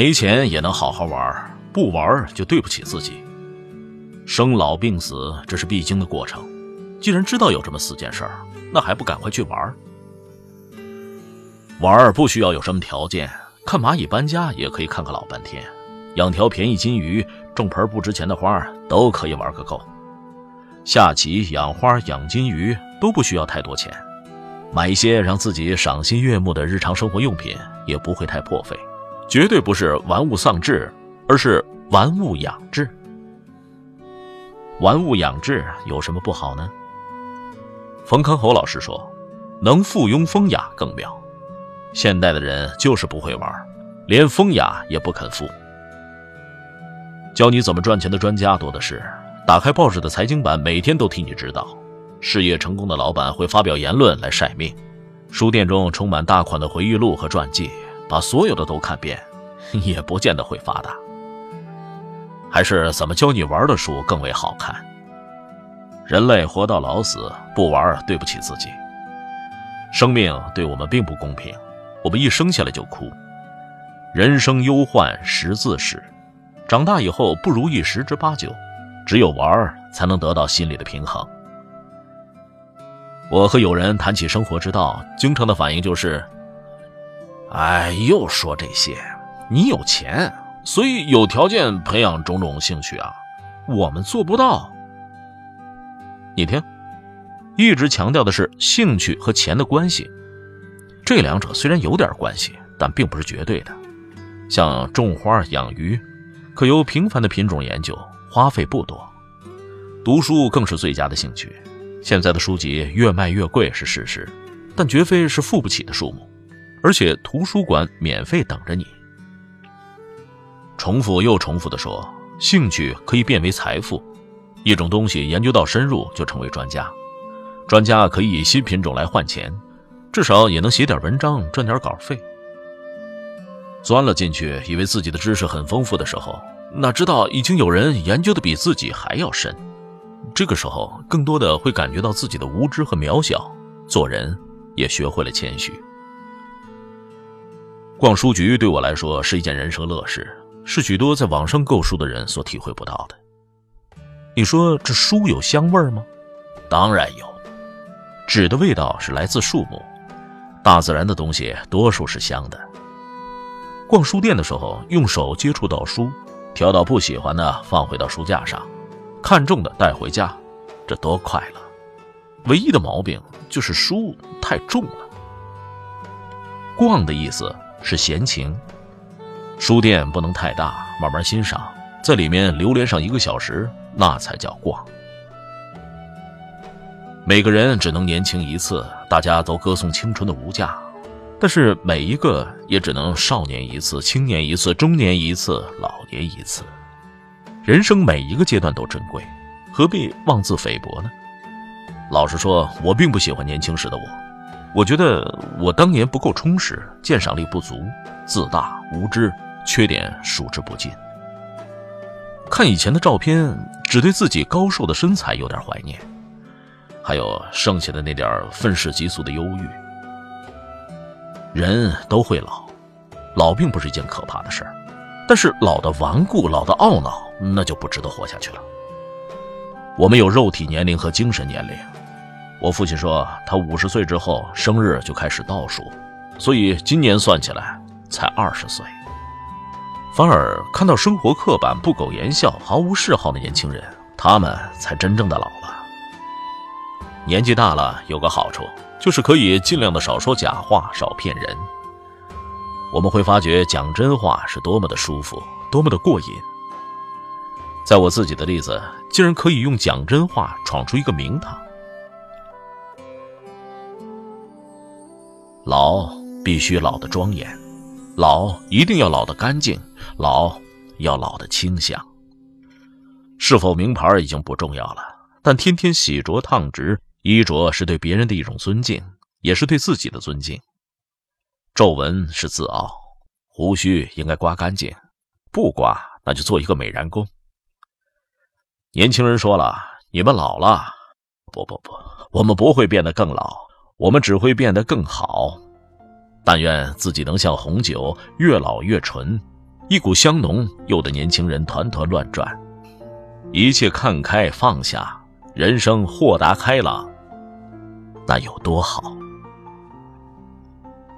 没钱也能好好玩，不玩就对不起自己。生老病死，这是必经的过程。既然知道有这么四件事儿，那还不赶快去玩？玩不需要有什么条件，看蚂蚁搬家也可以看个老半天，养条便宜金鱼，种盆不值钱的花都可以玩个够。下棋、养花、养金鱼都不需要太多钱，买一些让自己赏心悦目的日常生活用品也不会太破费。绝对不是玩物丧志，而是玩物养志。玩物养志有什么不好呢？冯康侯老师说：“能附庸风雅更妙。”现代的人就是不会玩，连风雅也不肯附。教你怎么赚钱的专家多的是，打开报纸的财经版，每天都替你指导。事业成功的老板会发表言论来晒命，书店中充满大款的回忆录和传记。把所有的都看遍，也不见得会发达。还是怎么教你玩的书更为好看。人类活到老死，不玩对不起自己。生命对我们并不公平，我们一生下来就哭。人生忧患十字始，长大以后不如意十之八九，只有玩才能得到心理的平衡。我和友人谈起生活之道，经常的反应就是。哎，又说这些，你有钱，所以有条件培养种种兴趣啊，我们做不到。你听，一直强调的是兴趣和钱的关系，这两者虽然有点关系，但并不是绝对的。像种花、养鱼，可由平凡的品种研究，花费不多；读书更是最佳的兴趣。现在的书籍越卖越贵是事实，但绝非是付不起的数目。而且图书馆免费等着你。重复又重复的说，兴趣可以变为财富。一种东西研究到深入，就成为专家。专家可以以新品种来换钱，至少也能写点文章赚点稿费。钻了进去，以为自己的知识很丰富的时候，哪知道已经有人研究的比自己还要深。这个时候，更多的会感觉到自己的无知和渺小，做人也学会了谦虚。逛书局对我来说是一件人生乐事，是许多在网上购书的人所体会不到的。你说这书有香味吗？当然有，纸的味道是来自树木，大自然的东西多数是香的。逛书店的时候，用手接触到书，挑到不喜欢的放回到书架上，看中的带回家，这多快乐！唯一的毛病就是书太重了。逛的意思。是闲情，书店不能太大，慢慢欣赏，在里面流连上一个小时，那才叫逛。每个人只能年轻一次，大家都歌颂青春的无价，但是每一个也只能少年一次，青年一次，中年一次，老年一次。人生每一个阶段都珍贵，何必妄自菲薄呢？老实说，我并不喜欢年轻时的我。我觉得我当年不够充实，鉴赏力不足，自大无知，缺点数之不尽。看以前的照片，只对自己高瘦的身材有点怀念，还有剩下的那点愤世嫉俗的忧郁。人都会老，老并不是一件可怕的事儿，但是老的顽固、老的懊恼，那就不值得活下去了。我们有肉体年龄和精神年龄。我父亲说，他五十岁之后生日就开始倒数，所以今年算起来才二十岁。反而看到生活刻板、不苟言笑、毫无嗜好的年轻人，他们才真正的老了。年纪大了有个好处，就是可以尽量的少说假话，少骗人。我们会发觉讲真话是多么的舒服，多么的过瘾。在我自己的例子，竟然可以用讲真话闯出一个名堂。老必须老的庄严，老一定要老得干净，老要老得清香。是否名牌已经不重要了，但天天洗濯烫直，衣着是对别人的一种尊敬，也是对自己的尊敬。皱纹是自傲，胡须应该刮干净，不刮那就做一个美髯公。年轻人说了：“你们老了，不不不，我们不会变得更老，我们只会变得更好。但愿自己能像红酒，越老越醇，一股香浓，诱得年轻人团团乱转。一切看开放下，人生豁达开朗，那有多好？”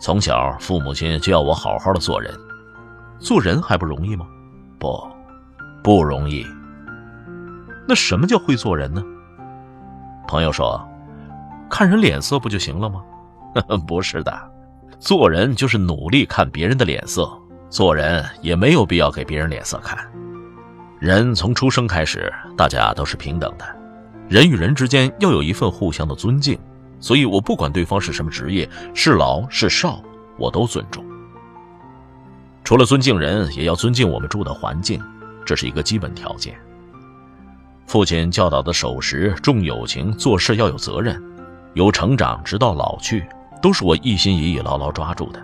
从小，父母亲就要我好好的做人，做人还不容易吗？不，不容易。那什么叫会做人呢？朋友说，看人脸色不就行了吗？不是的，做人就是努力看别人的脸色，做人也没有必要给别人脸色看。人从出生开始，大家都是平等的，人与人之间要有一份互相的尊敬。所以，我不管对方是什么职业，是老是少，我都尊重。除了尊敬人，也要尊敬我们住的环境，这是一个基本条件。父亲教导的守时、重友情、做事要有责任、由成长，直到老去，都是我一心一意牢牢抓住的。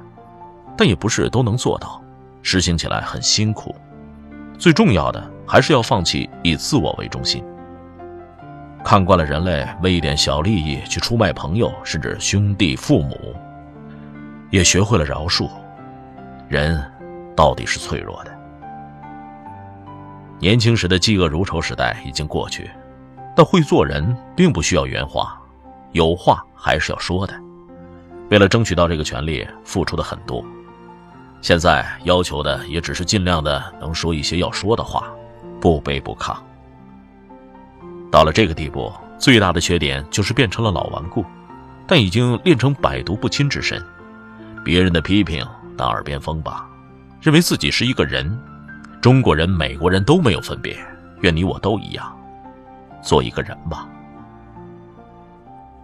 但也不是都能做到，实行起来很辛苦。最重要的，还是要放弃以自我为中心。看惯了人类为一点小利益去出卖朋友，甚至兄弟父母，也学会了饶恕。人到底是脆弱的。年轻时的嫉恶如仇时代已经过去，但会做人并不需要圆滑，有话还是要说的。为了争取到这个权利，付出的很多。现在要求的也只是尽量的能说一些要说的话，不卑不亢。到了这个地步，最大的缺点就是变成了老顽固，但已经练成百毒不侵之身。别人的批评当耳边风吧，认为自己是一个人，中国人、美国人都没有分别，愿你我都一样，做一个人吧。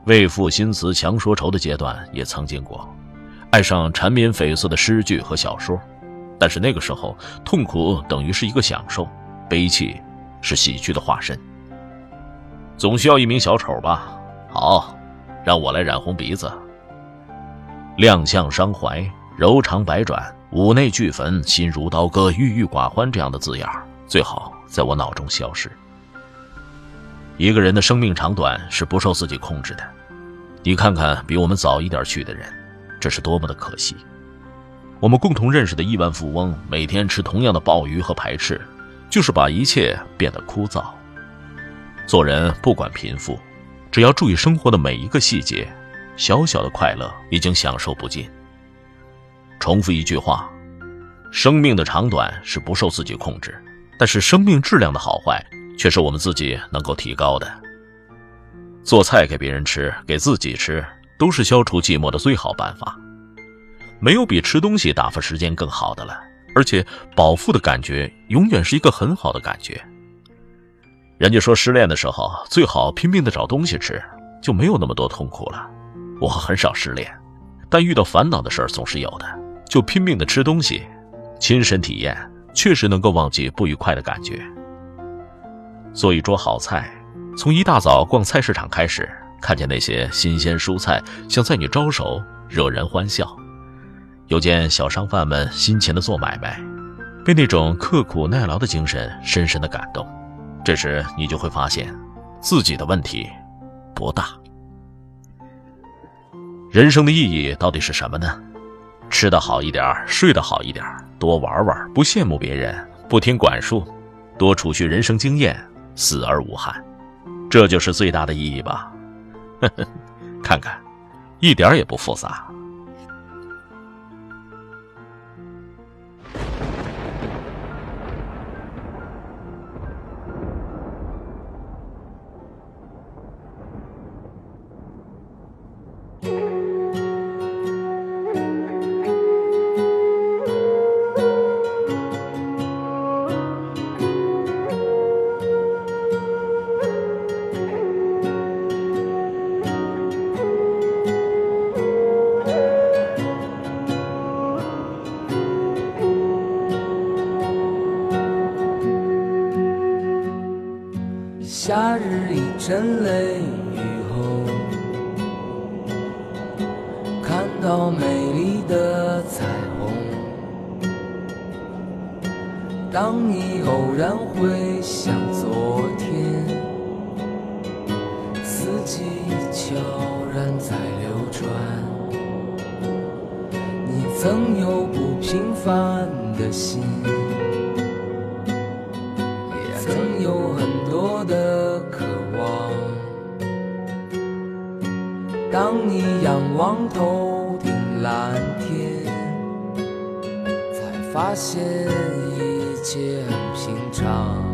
为赋新词强说愁的阶段也曾经过，爱上缠绵悱恻的诗句和小说，但是那个时候痛苦等于是一个享受，悲戚是喜剧的化身。总需要一名小丑吧？好，让我来染红鼻子。亮相伤怀，柔肠百转，五内俱焚，心如刀割，郁郁寡欢，这样的字眼最好在我脑中消失。一个人的生命长短是不受自己控制的。你看看比我们早一点去的人，这是多么的可惜。我们共同认识的亿万富翁，每天吃同样的鲍鱼和排翅，就是把一切变得枯燥。做人不管贫富，只要注意生活的每一个细节，小小的快乐已经享受不尽。重复一句话：生命的长短是不受自己控制，但是生命质量的好坏却是我们自己能够提高的。做菜给别人吃，给自己吃，都是消除寂寞的最好办法。没有比吃东西打发时间更好的了，而且饱腹的感觉永远是一个很好的感觉。人家说失恋的时候最好拼命的找东西吃，就没有那么多痛苦了。我很少失恋，但遇到烦恼的事总是有的，就拼命的吃东西，亲身体验，确实能够忘记不愉快的感觉。做一桌好菜，从一大早逛菜市场开始，看见那些新鲜蔬菜向在你招手，惹人欢笑。又见小商贩们辛勤的做买卖，被那种刻苦耐劳的精神深深的感动。这时，你就会发现，自己的问题不大。人生的意义到底是什么呢？吃得好一点，睡得好一点，多玩玩，不羡慕别人，不听管束，多储蓄人生经验，死而无憾，这就是最大的意义吧。看看，一点也不复杂。夏日一阵雷雨后，看到美丽的彩虹。当你偶然回想昨天，四季悄然在流转，你曾有不平凡的心。当你仰望头顶蓝天，才发现一切很平常。